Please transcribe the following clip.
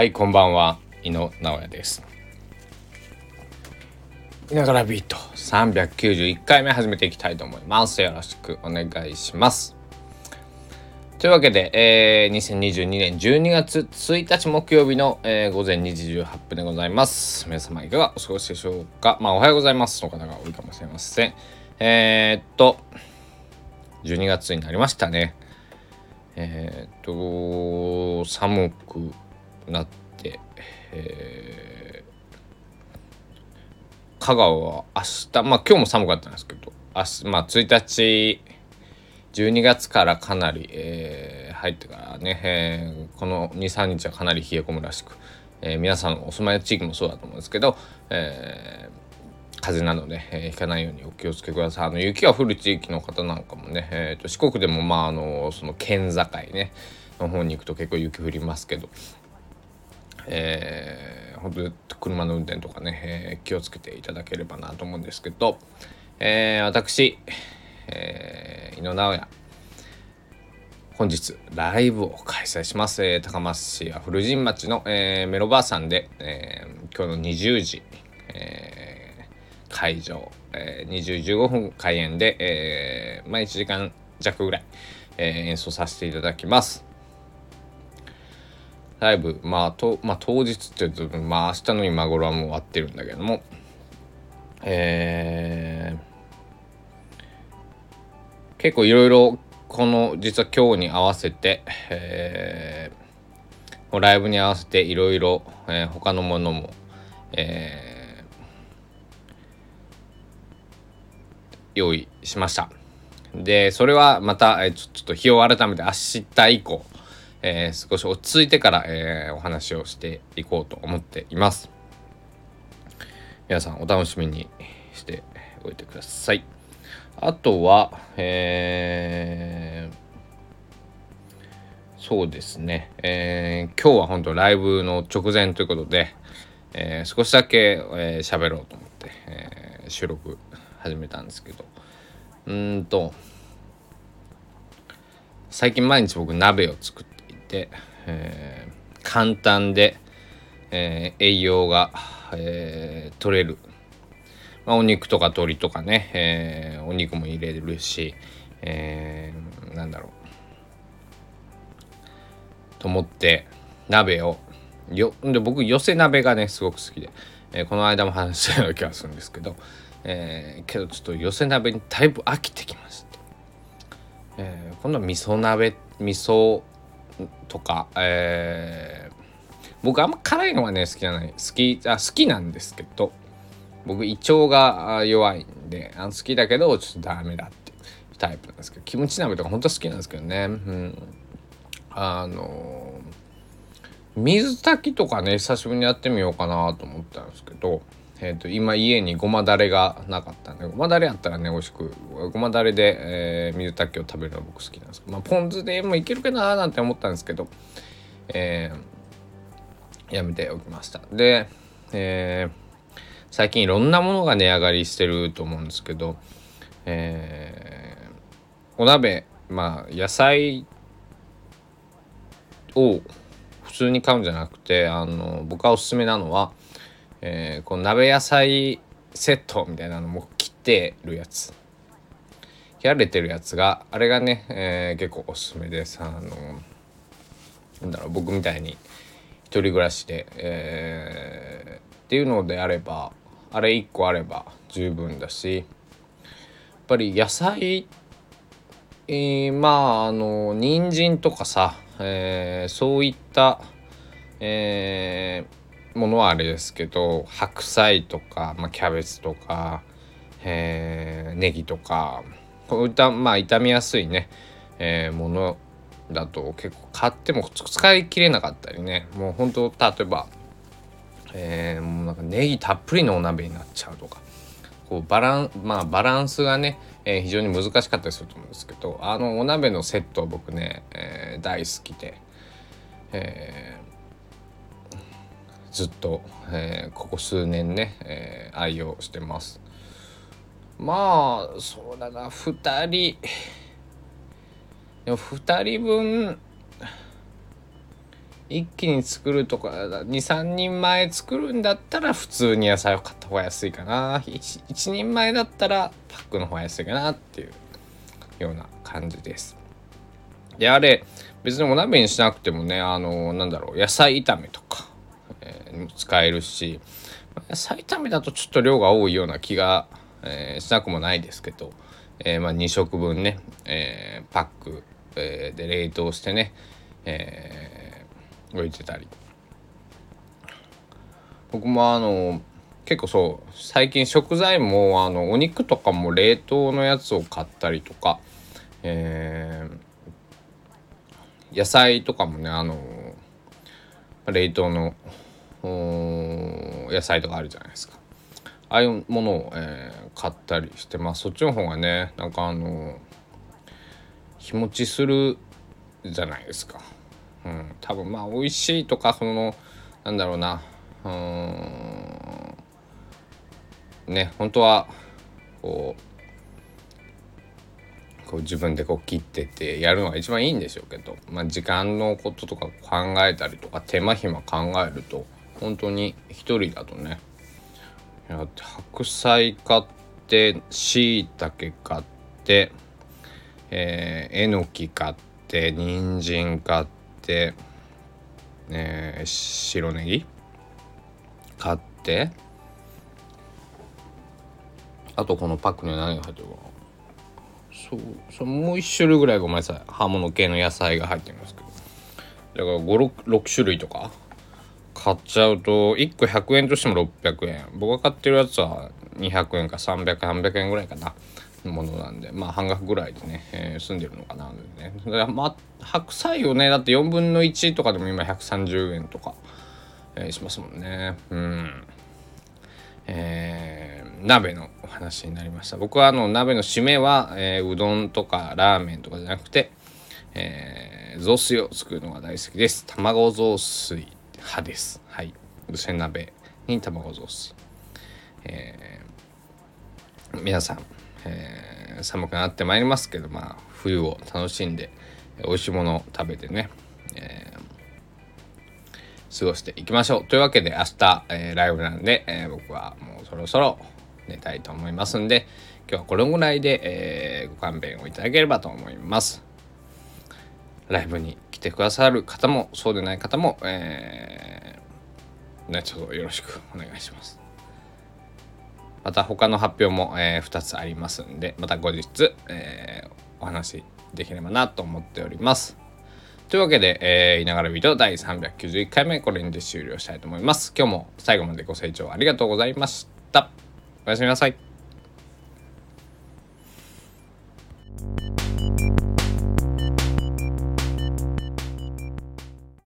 はいこんばんは。井野直哉です。いながらビート。391回目始めていきたいと思います。よろしくお願いします。というわけで、えー、2022年12月1日木曜日の、えー、午前2時18分でございます。皆様いかがお過ごしでしょうか。まあおはようございます。の方が多いかもしれません。えー、っと12月になりましたね。えー、っと寒くなって、えー、香川は明日まあ今日も寒かったんですけど明日まあ1日12月からかなり、えー、入ってからね、えー、この23日はかなり冷え込むらしく、えー、皆さんのお住まいの地域もそうだと思うんですけど、えー、風邪なので、えー、ひかないようにお気をつけください。あの雪が降る地域の方なんかもね、えーと、四国でもまああのその県境ねの方に行くと結構雪降りますけど、えー、本当に車の運転とかね、えー、気をつけていただければなと思うんですけど、えー、私、えー、井野直哉本日ライブを開催します、えー、高松市や古神町の、えー、メロバーさんで、えー、今日の20時、えー、会場、えー、20時15分開演で、えーまあ、1時間弱ぐらい、えー、演奏させていただきます。ライブ、まあ、と、まあ、当日って言うと、まあ、明日の今頃はもう終わってるんだけども、えー、結構いろいろ、この、実は今日に合わせて、えー、ライブに合わせていろいろ、えー、他のものも、えー、用意しました。で、それはまた、えちょっと日を改めて明日以降、えー、少し落ち着いてから、えー、お話をしていこうと思っています。皆さんお楽しみにしておいてください。あとは、えー、そうですね、えー、今日は本当ライブの直前ということで、えー、少しだけ喋、えー、ろうと思って、えー、収録始めたんですけどうんと最近毎日僕鍋を作って、えー、簡単で、えー、栄養が、えー、取れる、まあ、お肉とか鶏とかね、えー、お肉も入れるし、えー、なんだろう。と思って鍋をよで僕寄せ鍋がねすごく好きで、えー、この間も話したような気がするんですけど、えー、けどちょっと寄せ鍋にだいぶ飽きてきまして、えー、今度は味噌鍋味噌とか、えー、僕あんま辛いのがね好きじゃない。好きあ好きなんですけど僕胃腸が弱いんであ好きだけどちょっとダメだっていうタイプなんですけどキムチ鍋とか本当好きなんですけどね。うん。あの水炊きとかね久しぶりにやってみようかなと思ったんですけどえーと、今家にごまだれがなかったんでごまだれやったらね美味しくごまだれで、えー、水炊きを食べるのは僕好きなんです。けど、まあ、ポン酢でもいけるかななんて思ったんですけど、えー、やめておきました。で、えー、最近いろんなものが値上がりしてると思うんですけど、えー、お鍋まあ野菜を普通に買うんじゃなくてあの僕がおすすめなのはえー、この鍋野菜セットみたいなのも切ってるやつ。切られてるやつがあれがね、えー、結構おすすめです。あのなんだろう僕みたいに一人暮らしで、えー、っていうのであればあれ1個あれば十分だしやっぱり野菜えー、まああの人参とかさ、えー、そういった、えー、ものはあれですけど白菜とか、まあ、キャベツとか、えー、ネギとかこういったまあ傷みやすいね、えー、ものだと結構買っても使い切れなかったりねもう本当例えば、えー、もうなんかネギたっぷりのお鍋になっちゃうとかこうバランまあバランスがね、えー、非常に難しかったりすると思うんですけどあのお鍋のセットは僕ね、えー、大好きで、えずっと、えー、ここ数年ね、えー、愛用してます。まあそうだな。2人でも2人分一気に作るとか23人前作るんだったら普通に野菜を買った方が安いかな。1, 1人前だったらパックの方が安いかなっていうような感じです。であれ別にお鍋にしなくてもねあのなんだろう野菜炒めとか、え、使えるし野菜炒めだとちょっと量が多いような気が、え、しなくもないですけど、え、まあ、2食分ね、えパック、えで冷凍してね、え置いてたり。僕もあの結構そう最近食材もあのお肉とかも冷凍のやつを買ったりとか、えー、野菜とかもねあの冷凍の野菜とかあるじゃないですか。ああいうものを、えー、買ったりしてまあそっちの方がねなんかあの日持ちするじゃないですか。うん、多分まあ美味しいとかそのなんだろうな。うんね本当はこうこう自分でこう切ってってやるのが一番いいんでしょうけど、まあ、時間のこととか考えたりとか手間暇考えると本当に一人だとね。や白菜買ってしいたけ買ってえー、えのき買って人参買って、えー、白ネギ買ってあとこのパックに何が入ってるか。そうそうもう1種類ぐらいごめんなさい。葉物系の野菜が入ってるんですけど。だから56種類とか買っちゃうと1個100円としても600円。僕が買ってるやつは200円か300円300円ぐらいかな。ものなんで。まあ半額ぐらいでね、えー、住んでるのかな。ね。まあ白菜をねだって4分の1とかでも今130円とか、えー、しますもんね。うん。えー、鍋のお話になりました。僕はあの鍋の締めは、えー、うどんとかラーメンとかじゃなくて、えー、雑炊を作るのが大好きです。卵雑炊。派です。はい。うせ鍋に卵雑炊。えー、皆さんえー、寒くなってまいりますけどまあ冬を楽しんで美味しいものを食べてね、えー、過ごしていきましょう。というわけで明日、えー、ライブなんで、え僕はもうそろそろ寝たいと思いますんで今日はこれぐらいで、えご勘弁をいただければと思います。ライブにてくださる方もそうでない方も、えー、ね、ちょっとよろしくお願いします。また他の発表も、えー、2つありますんで、また後日、えー、お話できればなと思っております。というわけで、えー、いながらビデオ第391回目、これにて終了したいと思います。今日も最後までご清聴ありがとうございました。おやすみなさい。